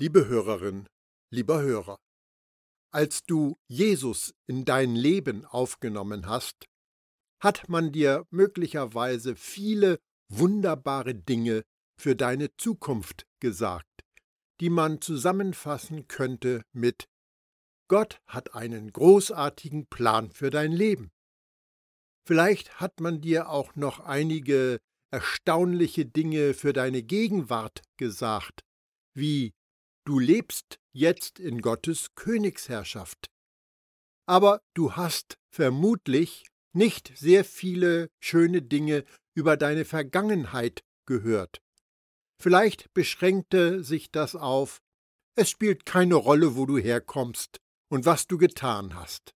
Liebe Hörerin, lieber Hörer, als du Jesus in dein Leben aufgenommen hast, hat man dir möglicherweise viele wunderbare Dinge für deine Zukunft gesagt, die man zusammenfassen könnte mit Gott hat einen großartigen Plan für dein Leben. Vielleicht hat man dir auch noch einige erstaunliche Dinge für deine Gegenwart gesagt, wie du lebst jetzt in Gottes Königsherrschaft. Aber du hast vermutlich nicht sehr viele schöne Dinge über deine Vergangenheit gehört. Vielleicht beschränkte sich das auf es spielt keine Rolle, wo du herkommst und was du getan hast.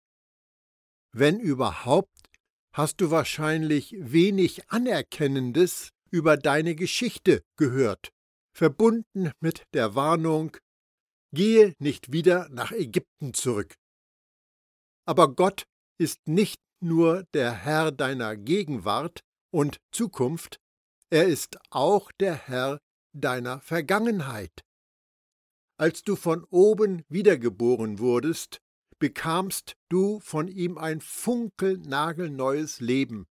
Wenn überhaupt, hast du wahrscheinlich wenig Anerkennendes über deine Geschichte gehört, verbunden mit der Warnung, gehe nicht wieder nach Ägypten zurück. Aber Gott ist nicht nur der Herr deiner Gegenwart und Zukunft, er ist auch der Herr deiner Vergangenheit. Als du von oben wiedergeboren wurdest, bekamst du von ihm ein funkelnagelneues Leben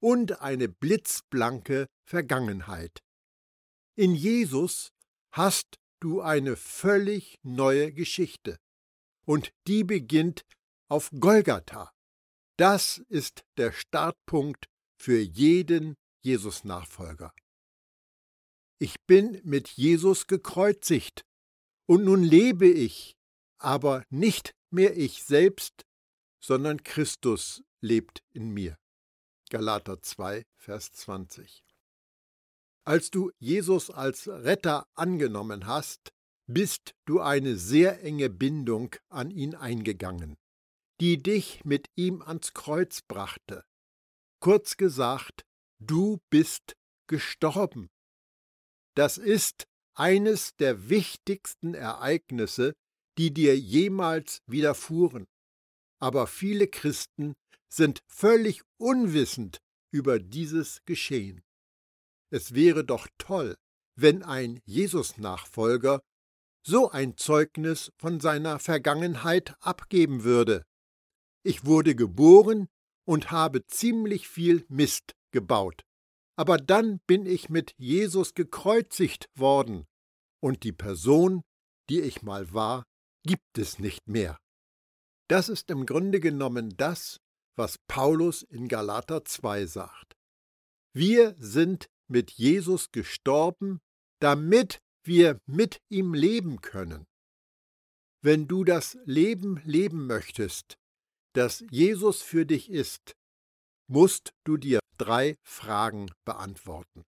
und eine blitzblanke Vergangenheit. In Jesus hast du eine völlig neue Geschichte, und die beginnt auf Golgatha. Das ist der Startpunkt für jeden Jesus-Nachfolger. Ich bin mit Jesus gekreuzigt, und nun lebe ich, aber nicht mehr ich selbst, sondern Christus lebt in mir. Galater 2, Vers 20. Als du Jesus als Retter angenommen hast, bist du eine sehr enge Bindung an ihn eingegangen, die dich mit ihm ans Kreuz brachte. Kurz gesagt, du bist gestorben. Das ist eines der wichtigsten Ereignisse, die dir jemals widerfuhren. Aber viele Christen sind völlig unwissend über dieses Geschehen. Es wäre doch toll, wenn ein Jesus-Nachfolger so ein Zeugnis von seiner Vergangenheit abgeben würde. Ich wurde geboren und habe ziemlich viel Mist gebaut. Aber dann bin ich mit Jesus gekreuzigt worden, und die Person, die ich mal war, gibt es nicht mehr. Das ist im Grunde genommen das, was Paulus in Galater 2 sagt. Wir sind mit Jesus gestorben, damit wir mit ihm leben können. Wenn du das Leben leben möchtest, das Jesus für dich ist, musst du dir drei Fragen beantworten.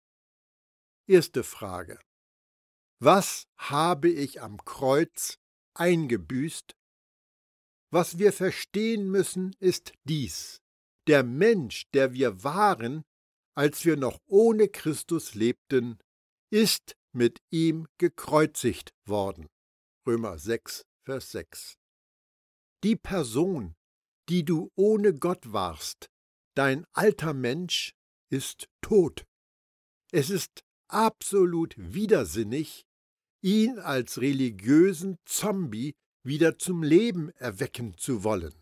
Erste Frage. Was habe ich am Kreuz eingebüßt? Was wir verstehen müssen, ist dies. Der Mensch, der wir waren, als wir noch ohne Christus lebten, ist mit ihm gekreuzigt worden. Römer 6, Vers 6. Die Person, die du ohne Gott warst, dein alter Mensch, ist tot. Es ist absolut widersinnig, ihn als religiösen Zombie wieder zum Leben erwecken zu wollen.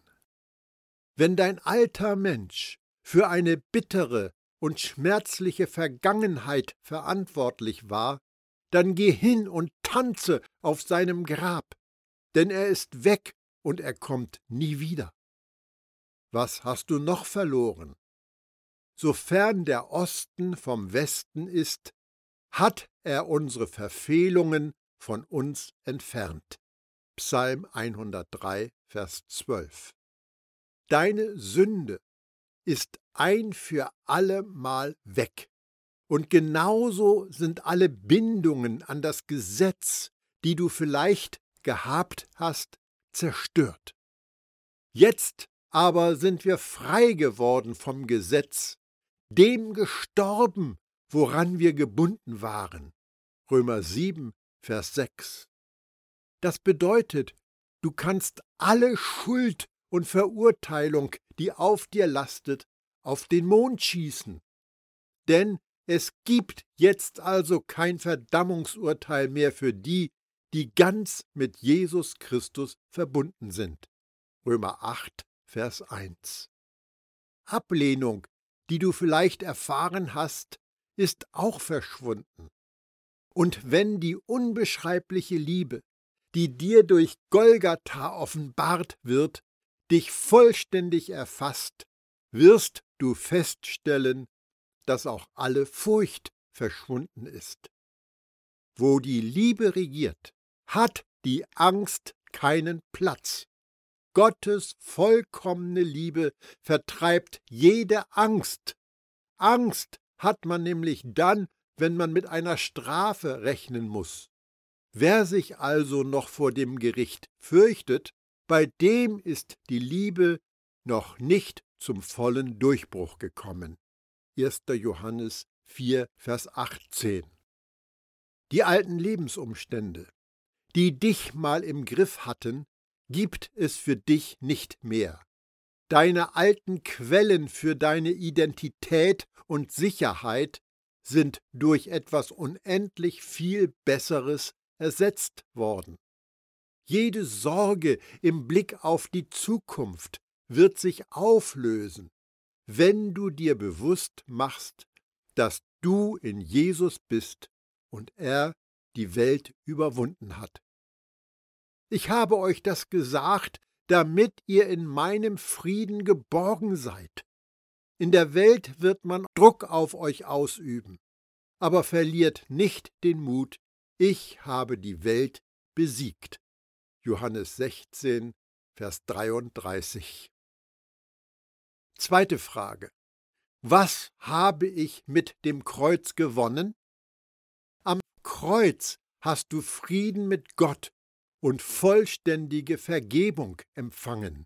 Wenn dein alter Mensch für eine bittere und schmerzliche Vergangenheit verantwortlich war, dann geh hin und tanze auf seinem Grab, denn er ist weg und er kommt nie wieder. Was hast du noch verloren? Sofern der Osten vom Westen ist, hat er unsere Verfehlungen von uns entfernt. Psalm 103, Vers 12. Deine Sünde ist ein für alle Mal weg. Und genauso sind alle Bindungen an das Gesetz, die du vielleicht gehabt hast, zerstört. Jetzt aber sind wir frei geworden vom Gesetz, dem gestorben, woran wir gebunden waren. Römer 7, Vers 6. Das bedeutet, du kannst alle Schuld und Verurteilung, die auf dir lastet, auf den Mond schießen. Denn es gibt jetzt also kein Verdammungsurteil mehr für die, die ganz mit Jesus Christus verbunden sind. Römer 8, Vers 1. Ablehnung, die du vielleicht erfahren hast, ist auch verschwunden. Und wenn die unbeschreibliche Liebe, die dir durch Golgatha offenbart wird, dich vollständig erfasst, wirst du feststellen, dass auch alle Furcht verschwunden ist. Wo die Liebe regiert, hat die Angst keinen Platz. Gottes vollkommene Liebe vertreibt jede Angst. Angst hat man nämlich dann, wenn man mit einer Strafe rechnen muss. Wer sich also noch vor dem Gericht fürchtet, bei dem ist die Liebe noch nicht zum vollen Durchbruch gekommen. 1. Johannes 4, Vers 18. Die alten Lebensumstände, die dich mal im Griff hatten, gibt es für dich nicht mehr. Deine alten Quellen für deine Identität und Sicherheit sind durch etwas unendlich viel Besseres ersetzt worden. Jede Sorge im Blick auf die Zukunft wird sich auflösen, wenn du dir bewusst machst, dass du in Jesus bist und er die Welt überwunden hat. Ich habe euch das gesagt, damit ihr in meinem Frieden geborgen seid. In der Welt wird man Druck auf euch ausüben, aber verliert nicht den Mut, ich habe die Welt besiegt. Johannes 16, Vers 33. Zweite Frage. Was habe ich mit dem Kreuz gewonnen? Am Kreuz hast du Frieden mit Gott und vollständige Vergebung empfangen.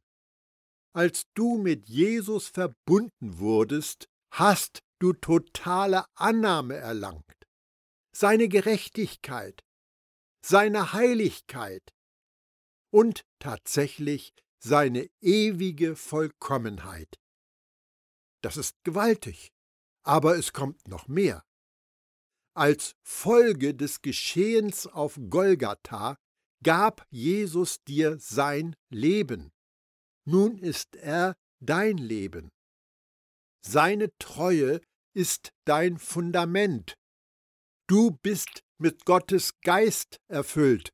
Als du mit Jesus verbunden wurdest, hast du totale Annahme erlangt. Seine Gerechtigkeit, seine Heiligkeit und tatsächlich seine ewige Vollkommenheit. Das ist gewaltig, aber es kommt noch mehr. Als Folge des Geschehens auf Golgatha gab Jesus dir sein Leben. Nun ist er dein Leben. Seine Treue ist dein Fundament. Du bist mit Gottes Geist erfüllt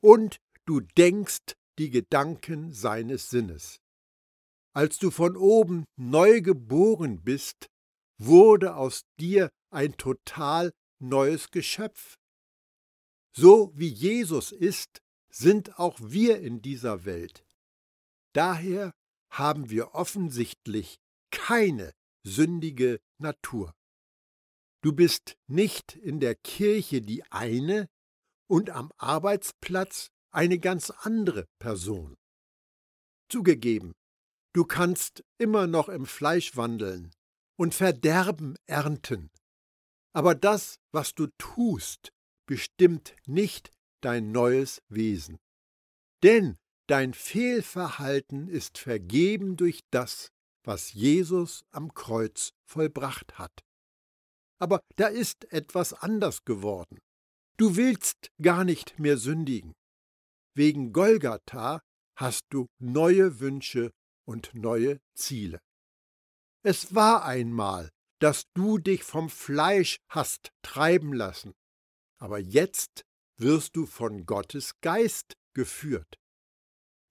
und du denkst die Gedanken seines Sinnes. Als du von oben neu geboren bist, wurde aus dir ein total neues Geschöpf. So wie Jesus ist, sind auch wir in dieser Welt. Daher haben wir offensichtlich keine sündige Natur. Du bist nicht in der Kirche die eine und am Arbeitsplatz eine ganz andere Person. Zugegeben, du kannst immer noch im Fleisch wandeln und Verderben ernten. Aber das, was du tust, bestimmt nicht dein neues Wesen. Denn dein Fehlverhalten ist vergeben durch das, was Jesus am Kreuz vollbracht hat. Aber da ist etwas anders geworden. Du willst gar nicht mehr sündigen. Wegen Golgatha hast du neue Wünsche und neue Ziele. Es war einmal, dass du dich vom Fleisch hast treiben lassen, aber jetzt wirst du von Gottes Geist geführt.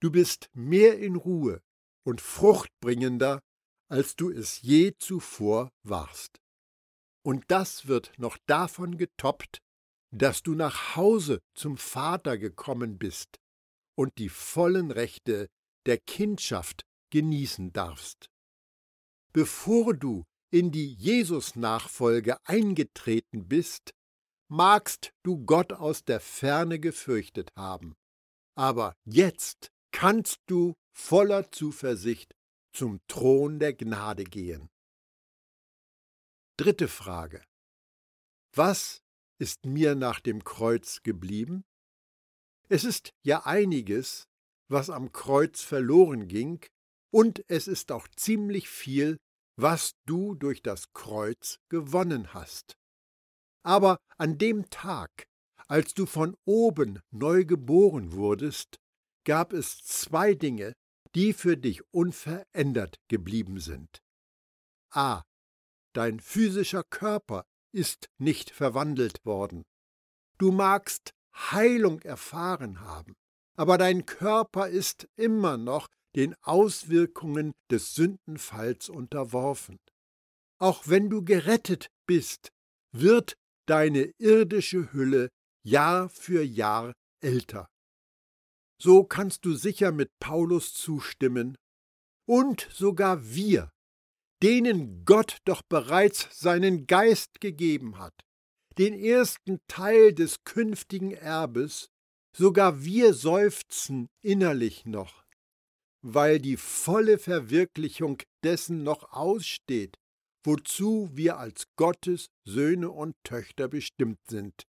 Du bist mehr in Ruhe und fruchtbringender, als du es je zuvor warst. Und das wird noch davon getoppt, dass du nach Hause zum Vater gekommen bist und die vollen Rechte der Kindschaft genießen darfst. Bevor du in die Jesus-Nachfolge eingetreten bist, magst du Gott aus der Ferne gefürchtet haben. Aber jetzt kannst du voller Zuversicht zum Thron der Gnade gehen. Dritte Frage. Was ist mir nach dem Kreuz geblieben? Es ist ja einiges, was am Kreuz verloren ging, und es ist auch ziemlich viel, was du durch das Kreuz gewonnen hast. Aber an dem Tag, Als du von oben neu geboren wurdest, gab es zwei Dinge, die für dich unverändert geblieben sind. A. Dein physischer Körper ist nicht verwandelt worden. Du magst Heilung erfahren haben, aber dein Körper ist immer noch den Auswirkungen des Sündenfalls unterworfen. Auch wenn du gerettet bist, wird deine irdische Hülle Jahr für Jahr älter. So kannst du sicher mit Paulus zustimmen, und sogar wir, denen Gott doch bereits seinen Geist gegeben hat, den ersten Teil des künftigen Erbes, sogar wir seufzen innerlich noch, weil die volle Verwirklichung dessen noch aussteht, wozu wir als Gottes Söhne und Töchter bestimmt sind.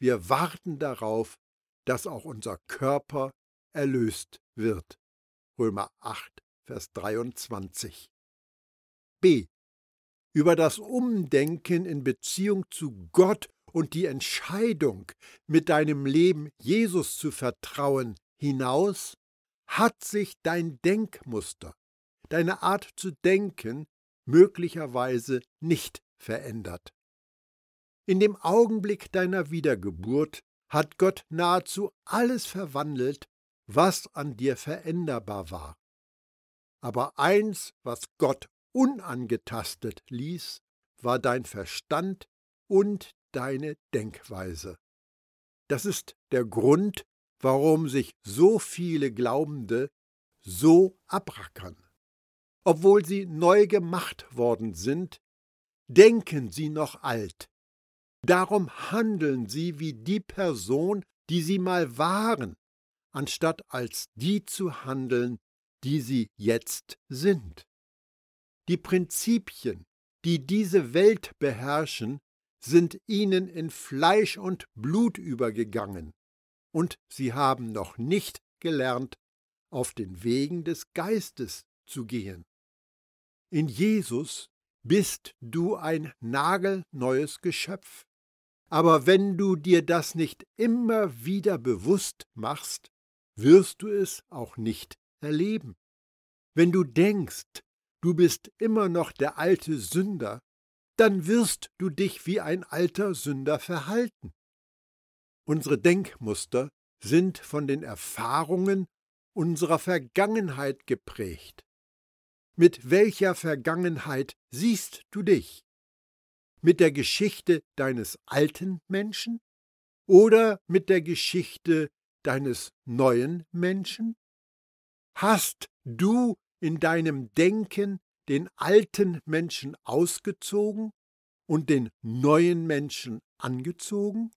Wir warten darauf, dass auch unser Körper erlöst wird. Römer 8, Vers 23. B. Über das Umdenken in Beziehung zu Gott und die Entscheidung, mit deinem Leben Jesus zu vertrauen, hinaus hat sich dein Denkmuster, deine Art zu denken möglicherweise nicht verändert. In dem Augenblick deiner Wiedergeburt hat Gott nahezu alles verwandelt, was an dir veränderbar war. Aber eins, was Gott unangetastet ließ, war dein Verstand und deine Denkweise. Das ist der Grund, warum sich so viele Glaubende so abrackern. Obwohl sie neu gemacht worden sind, denken sie noch alt. Darum handeln sie wie die Person, die sie mal waren, anstatt als die zu handeln, die sie jetzt sind. Die Prinzipien, die diese Welt beherrschen, sind ihnen in Fleisch und Blut übergegangen, und sie haben noch nicht gelernt, auf den Wegen des Geistes zu gehen. In Jesus bist du ein nagelneues Geschöpf. Aber wenn du dir das nicht immer wieder bewusst machst, wirst du es auch nicht erleben. Wenn du denkst, du bist immer noch der alte Sünder, dann wirst du dich wie ein alter Sünder verhalten. Unsere Denkmuster sind von den Erfahrungen unserer Vergangenheit geprägt. Mit welcher Vergangenheit siehst du dich? Mit der Geschichte deines alten Menschen oder mit der Geschichte deines neuen Menschen? Hast du in deinem Denken den alten Menschen ausgezogen und den neuen Menschen angezogen?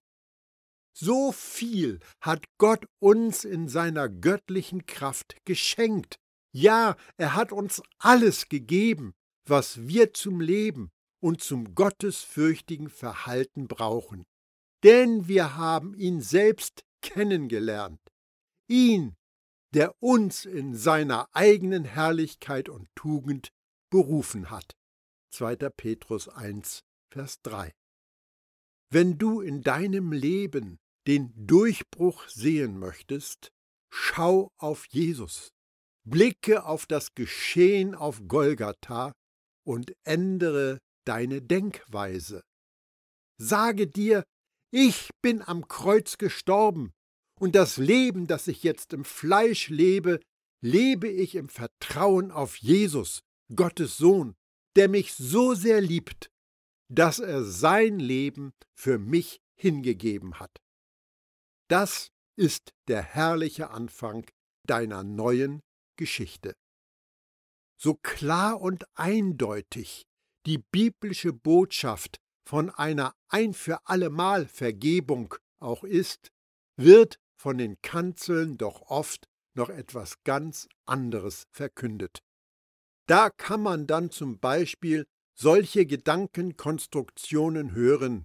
So viel hat Gott uns in seiner göttlichen Kraft geschenkt, ja, er hat uns alles gegeben, was wir zum Leben und zum gottesfürchtigen Verhalten brauchen. Denn wir haben ihn selbst kennengelernt. Ihn, der uns in seiner eigenen Herrlichkeit und Tugend berufen hat. 2. Petrus 1, Vers 3. Wenn du in deinem Leben den Durchbruch sehen möchtest, schau auf Jesus. Blicke auf das Geschehen auf Golgatha und ändere deine Denkweise. Sage dir, ich bin am Kreuz gestorben, und das Leben, das ich jetzt im Fleisch lebe, lebe ich im Vertrauen auf Jesus, Gottes Sohn, der mich so sehr liebt, dass er sein Leben für mich hingegeben hat. Das ist der herrliche Anfang deiner neuen Geschichte. So klar und eindeutig die biblische Botschaft von einer ein für allemal Vergebung auch ist, wird von den Kanzeln doch oft noch etwas ganz anderes verkündet. Da kann man dann zum Beispiel solche Gedankenkonstruktionen hören.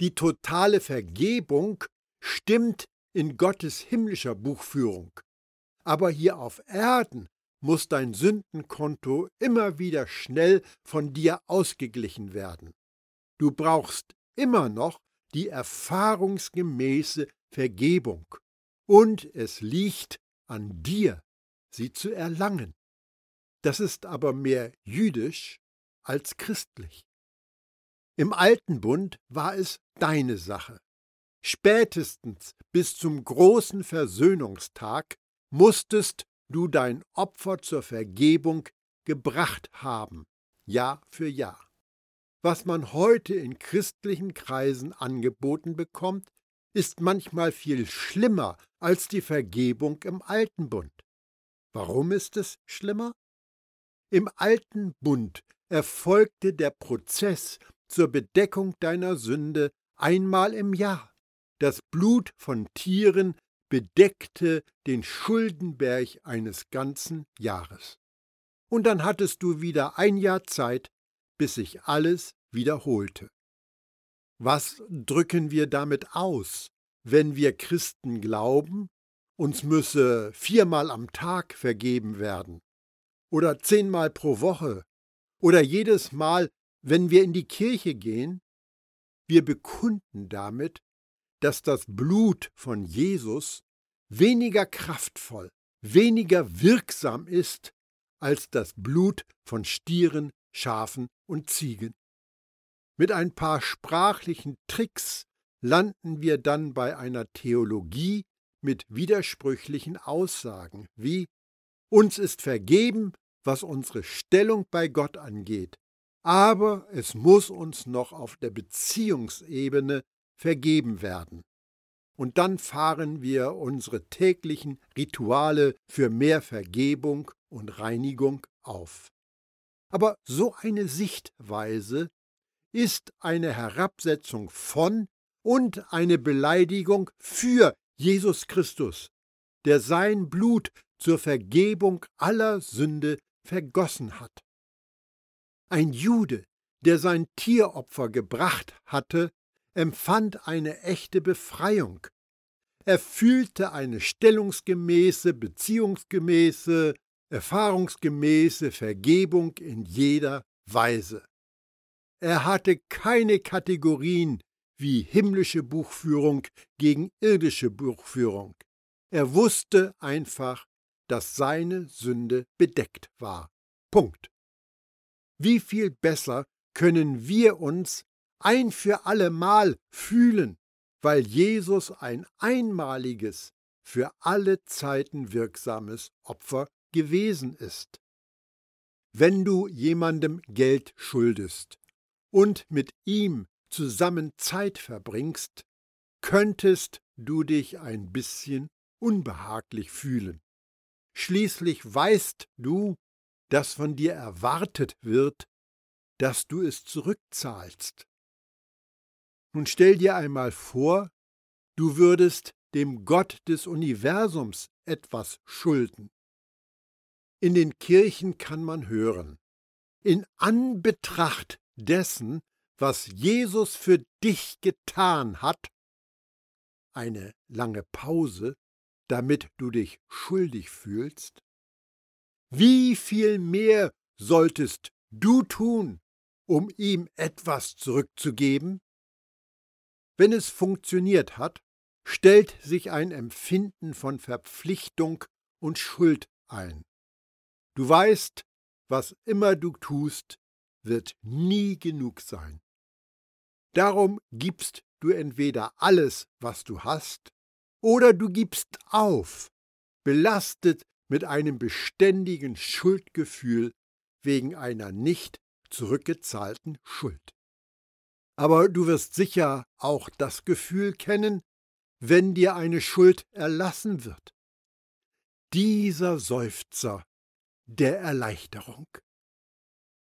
Die totale Vergebung stimmt in Gottes himmlischer Buchführung aber hier auf Erden muss dein Sündenkonto immer wieder schnell von dir ausgeglichen werden. Du brauchst immer noch die erfahrungsgemäße Vergebung, und es liegt an dir, sie zu erlangen. Das ist aber mehr jüdisch als christlich. Im alten Bund war es deine Sache. Spätestens bis zum großen Versöhnungstag musstest du dein Opfer zur Vergebung gebracht haben, Jahr für Jahr. Was man heute in christlichen Kreisen angeboten bekommt, ist manchmal viel schlimmer als die Vergebung im alten Bund. Warum ist es schlimmer? Im alten Bund erfolgte der Prozess zur Bedeckung deiner Sünde einmal im Jahr. Das Blut von Tieren bedeckte den Schuldenberg eines ganzen Jahres. Und dann hattest du wieder ein Jahr Zeit, bis sich alles wiederholte. Was drücken wir damit aus, wenn wir Christen glauben, uns müsse viermal am Tag vergeben werden oder zehnmal pro Woche oder jedes Mal, wenn wir in die Kirche gehen? Wir bekunden damit, dass das Blut von Jesus weniger kraftvoll, weniger wirksam ist als das Blut von Stieren, Schafen und Ziegen. Mit ein paar sprachlichen Tricks landen wir dann bei einer Theologie mit widersprüchlichen Aussagen wie uns ist vergeben, was unsere Stellung bei Gott angeht, aber es muss uns noch auf der Beziehungsebene vergeben werden. Und dann fahren wir unsere täglichen Rituale für mehr Vergebung und Reinigung auf. Aber so eine Sichtweise ist eine Herabsetzung von und eine Beleidigung für Jesus Christus, der sein Blut zur Vergebung aller Sünde vergossen hat. Ein Jude, der sein Tieropfer gebracht hatte, empfand eine echte Befreiung. Er fühlte eine stellungsgemäße, beziehungsgemäße, erfahrungsgemäße Vergebung in jeder Weise. Er hatte keine Kategorien wie himmlische Buchführung gegen irdische Buchführung. Er wusste einfach, dass seine Sünde bedeckt war. Punkt. Wie viel besser können wir uns ein für allemal fühlen, weil Jesus ein einmaliges, für alle Zeiten wirksames Opfer gewesen ist. Wenn du jemandem Geld schuldest und mit ihm zusammen Zeit verbringst, könntest du dich ein bisschen unbehaglich fühlen. Schließlich weißt du, dass von dir erwartet wird, dass du es zurückzahlst. Nun stell dir einmal vor, du würdest dem Gott des Universums etwas schulden. In den Kirchen kann man hören, in Anbetracht dessen, was Jesus für dich getan hat, eine lange Pause, damit du dich schuldig fühlst, wie viel mehr solltest du tun, um ihm etwas zurückzugeben? Wenn es funktioniert hat, stellt sich ein Empfinden von Verpflichtung und Schuld ein. Du weißt, was immer du tust, wird nie genug sein. Darum gibst du entweder alles, was du hast, oder du gibst auf, belastet mit einem beständigen Schuldgefühl wegen einer nicht zurückgezahlten Schuld. Aber du wirst sicher auch das Gefühl kennen, wenn dir eine Schuld erlassen wird. Dieser Seufzer der Erleichterung.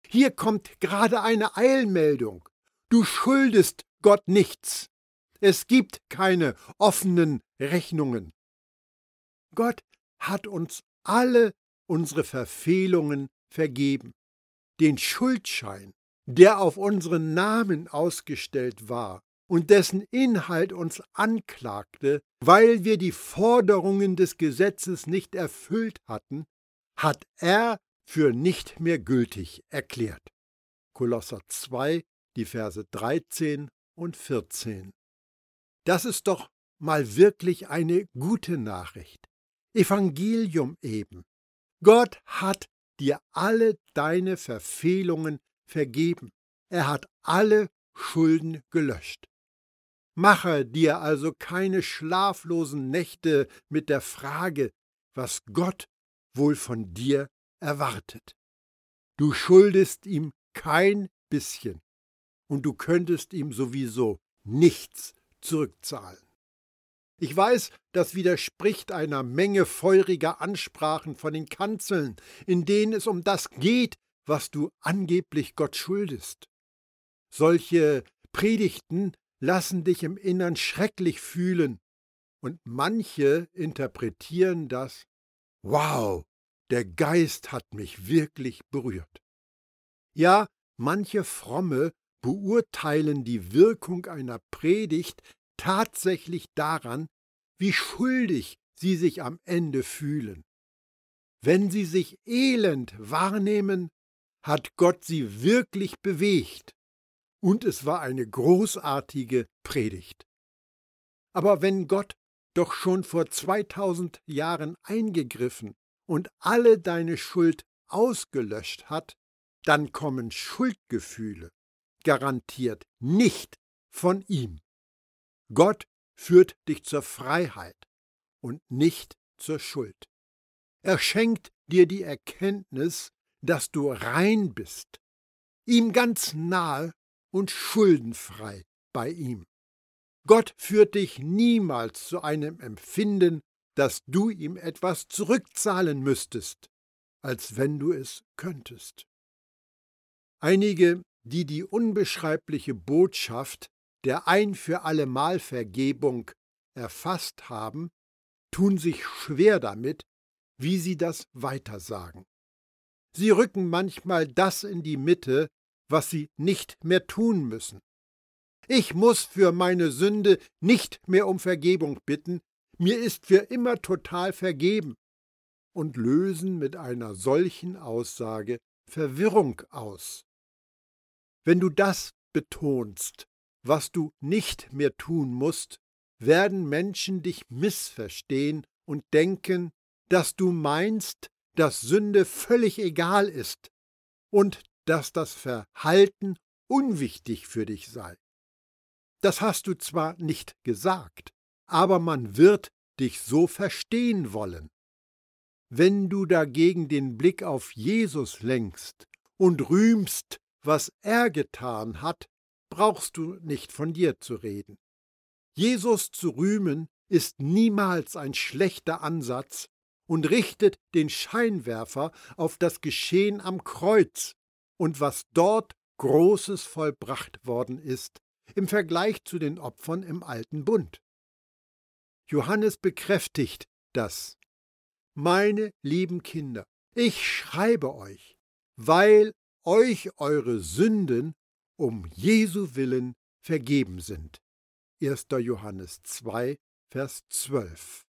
Hier kommt gerade eine Eilmeldung. Du schuldest Gott nichts. Es gibt keine offenen Rechnungen. Gott hat uns alle unsere Verfehlungen vergeben. Den Schuldschein, der auf unseren Namen ausgestellt war und dessen Inhalt uns anklagte, weil wir die Forderungen des Gesetzes nicht erfüllt hatten, hat er für nicht mehr gültig erklärt. Kolosser 2, die Verse 13 und 14. Das ist doch mal wirklich eine gute Nachricht. Evangelium eben. Gott hat dir alle deine Verfehlungen vergeben. Er hat alle Schulden gelöscht. Mache dir also keine schlaflosen Nächte mit der Frage, was Gott wohl von dir erwartet. Du schuldest ihm kein bisschen und du könntest ihm sowieso nichts zurückzahlen. Ich weiß, das widerspricht einer Menge feuriger Ansprachen von den Kanzeln, in denen es um das geht, was du angeblich Gott schuldest. Solche Predigten lassen dich im Innern schrecklich fühlen, und manche interpretieren das Wow, der Geist hat mich wirklich berührt. Ja, manche Fromme beurteilen die Wirkung einer Predigt tatsächlich daran, wie schuldig sie sich am Ende fühlen. Wenn sie sich elend wahrnehmen, hat Gott sie wirklich bewegt, und es war eine großartige Predigt. Aber wenn Gott doch schon vor 2000 Jahren eingegriffen und alle deine Schuld ausgelöscht hat, dann kommen Schuldgefühle garantiert nicht von ihm. Gott führt dich zur Freiheit und nicht zur Schuld. Er schenkt dir die Erkenntnis, dass du rein bist, ihm ganz nahe und schuldenfrei bei ihm. Gott führt dich niemals zu einem Empfinden, dass du ihm etwas zurückzahlen müsstest, als wenn du es könntest. Einige, die die unbeschreibliche Botschaft der ein für allemal Vergebung erfasst haben, tun sich schwer damit, wie sie das weitersagen. Sie rücken manchmal das in die Mitte, was sie nicht mehr tun müssen. Ich muss für meine Sünde nicht mehr um Vergebung bitten, mir ist für immer total vergeben, und lösen mit einer solchen Aussage Verwirrung aus. Wenn du das betonst, was du nicht mehr tun musst, werden Menschen dich missverstehen und denken, dass du meinst, dass Sünde völlig egal ist und dass das Verhalten unwichtig für dich sei. Das hast du zwar nicht gesagt, aber man wird dich so verstehen wollen. Wenn du dagegen den Blick auf Jesus lenkst und rühmst, was er getan hat, brauchst du nicht von dir zu reden. Jesus zu rühmen ist niemals ein schlechter Ansatz und richtet den Scheinwerfer auf das Geschehen am Kreuz und was dort Großes vollbracht worden ist im Vergleich zu den Opfern im alten Bund. Johannes bekräftigt das. Meine lieben Kinder, ich schreibe euch, weil euch eure Sünden um Jesu willen vergeben sind. 1. Johannes 2, Vers 12.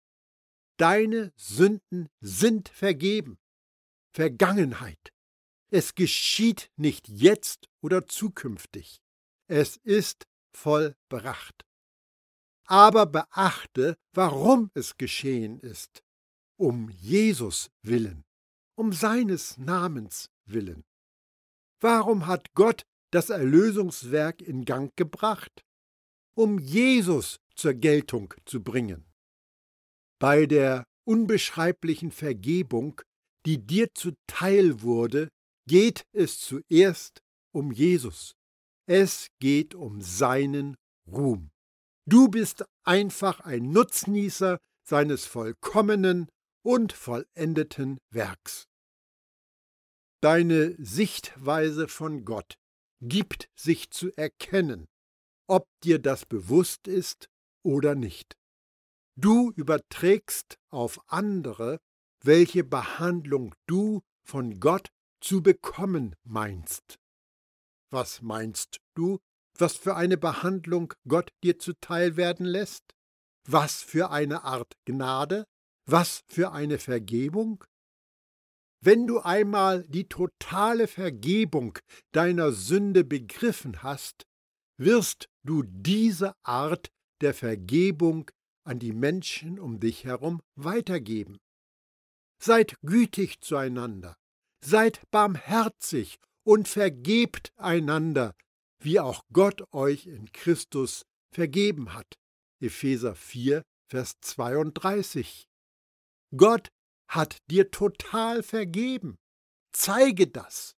Deine Sünden sind vergeben. Vergangenheit. Es geschieht nicht jetzt oder zukünftig. Es ist vollbracht. Aber beachte, warum es geschehen ist. Um Jesus willen, um seines Namens willen. Warum hat Gott das Erlösungswerk in Gang gebracht, um Jesus zur Geltung zu bringen. Bei der unbeschreiblichen Vergebung, die dir zuteil wurde, geht es zuerst um Jesus. Es geht um seinen Ruhm. Du bist einfach ein Nutznießer seines vollkommenen und vollendeten Werks. Deine Sichtweise von Gott gibt sich zu erkennen, ob dir das bewusst ist oder nicht. Du überträgst auf andere, welche Behandlung du von Gott zu bekommen meinst. Was meinst du, was für eine Behandlung Gott dir zuteil werden lässt? Was für eine Art Gnade? Was für eine Vergebung? Wenn du einmal die totale Vergebung deiner Sünde begriffen hast, wirst du diese Art der Vergebung an die Menschen um dich herum weitergeben. Seid gütig zueinander, seid barmherzig und vergebt einander, wie auch Gott euch in Christus vergeben hat. Epheser 4, Vers 32. Gott hat dir total vergeben. Zeige das.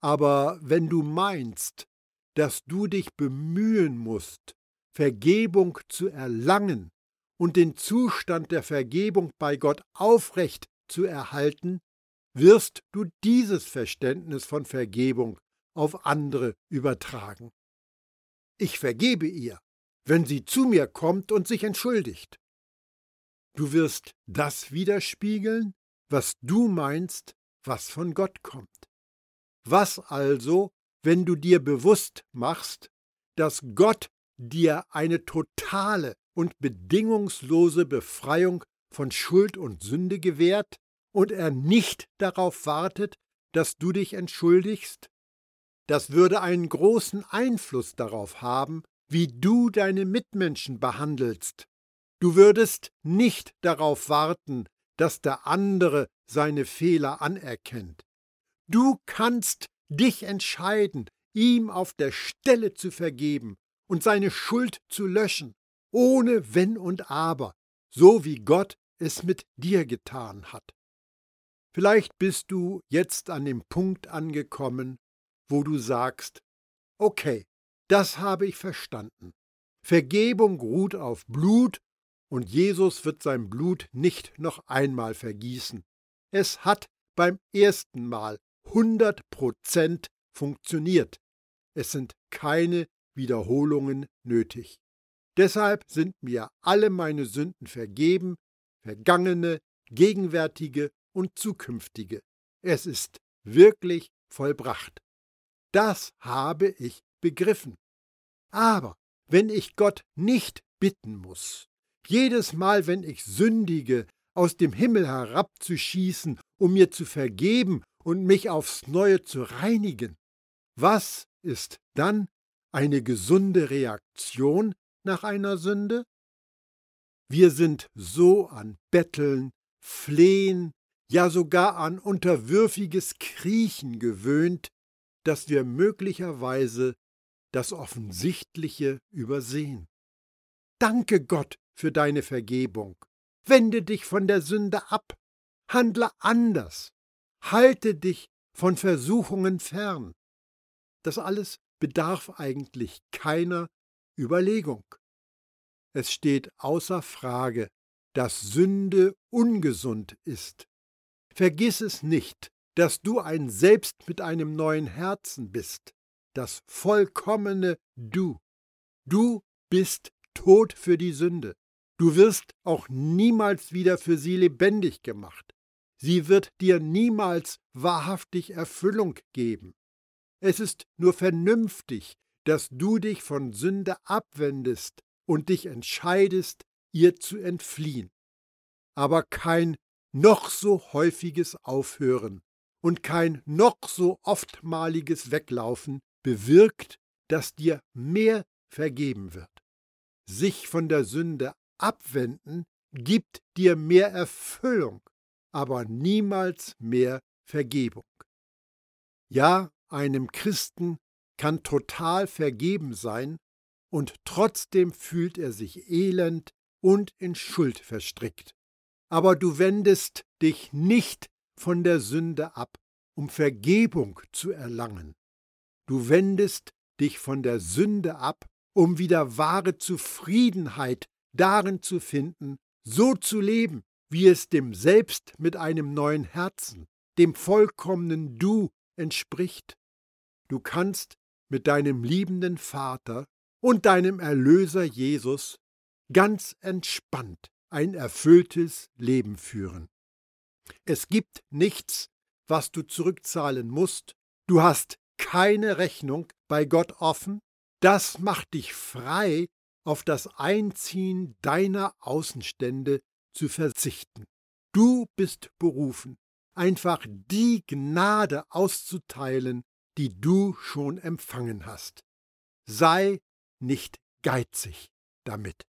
Aber wenn du meinst, dass du dich bemühen musst, Vergebung zu erlangen und den Zustand der Vergebung bei Gott aufrecht zu erhalten, wirst du dieses Verständnis von Vergebung auf andere übertragen. Ich vergebe ihr, wenn sie zu mir kommt und sich entschuldigt. Du wirst das widerspiegeln, was du meinst, was von Gott kommt. Was also, wenn du dir bewusst machst, dass Gott dir eine totale und bedingungslose Befreiung von Schuld und Sünde gewährt und er nicht darauf wartet, dass du dich entschuldigst? Das würde einen großen Einfluss darauf haben, wie du deine Mitmenschen behandelst. Du würdest nicht darauf warten, dass der andere seine Fehler anerkennt. Du kannst dich entscheiden, ihm auf der Stelle zu vergeben und seine Schuld zu löschen, ohne Wenn und Aber, so wie Gott es mit dir getan hat. Vielleicht bist du jetzt an dem Punkt angekommen, wo du sagst, okay, das habe ich verstanden. Vergebung ruht auf Blut und Jesus wird sein Blut nicht noch einmal vergießen. Es hat beim ersten Mal 100 Prozent funktioniert. Es sind keine Wiederholungen nötig. Deshalb sind mir alle meine Sünden vergeben, vergangene, gegenwärtige und zukünftige. Es ist wirklich vollbracht. Das habe ich begriffen. Aber wenn ich Gott nicht bitten muss, jedes Mal, wenn ich sündige, aus dem Himmel herabzuschießen, um mir zu vergeben und mich aufs neue zu reinigen, was ist dann eine gesunde Reaktion nach einer Sünde? Wir sind so an Betteln, Flehen, ja sogar an unterwürfiges Kriechen gewöhnt, dass wir möglicherweise das Offensichtliche übersehen. Danke Gott für deine Vergebung. Wende dich von der Sünde ab. Handle anders. Halte dich von Versuchungen fern. Das alles bedarf eigentlich keiner Überlegung. Es steht außer Frage, dass Sünde ungesund ist. Vergiss es nicht, dass du ein Selbst mit einem neuen Herzen bist, das vollkommene Du. Du bist tot für die Sünde. Du wirst auch niemals wieder für sie lebendig gemacht. Sie wird dir niemals wahrhaftig Erfüllung geben. Es ist nur vernünftig, dass du dich von Sünde abwendest und dich entscheidest, ihr zu entfliehen. Aber kein noch so häufiges Aufhören und kein noch so oftmaliges Weglaufen bewirkt, dass dir mehr vergeben wird. Sich von der Sünde abwenden gibt dir mehr Erfüllung, aber niemals mehr Vergebung. Ja, einem Christen kann total vergeben sein, und trotzdem fühlt er sich elend und in Schuld verstrickt. Aber du wendest dich nicht von der Sünde ab, um Vergebung zu erlangen. Du wendest dich von der Sünde ab, um wieder wahre Zufriedenheit darin zu finden, so zu leben, wie es dem Selbst mit einem neuen Herzen, dem vollkommenen Du entspricht. Du kannst mit deinem liebenden Vater und deinem Erlöser Jesus ganz entspannt ein erfülltes Leben führen. Es gibt nichts, was du zurückzahlen musst, du hast keine Rechnung bei Gott offen, das macht dich frei, auf das Einziehen deiner Außenstände zu verzichten. Du bist berufen, einfach die Gnade auszuteilen, die du schon empfangen hast. Sei nicht geizig. damit.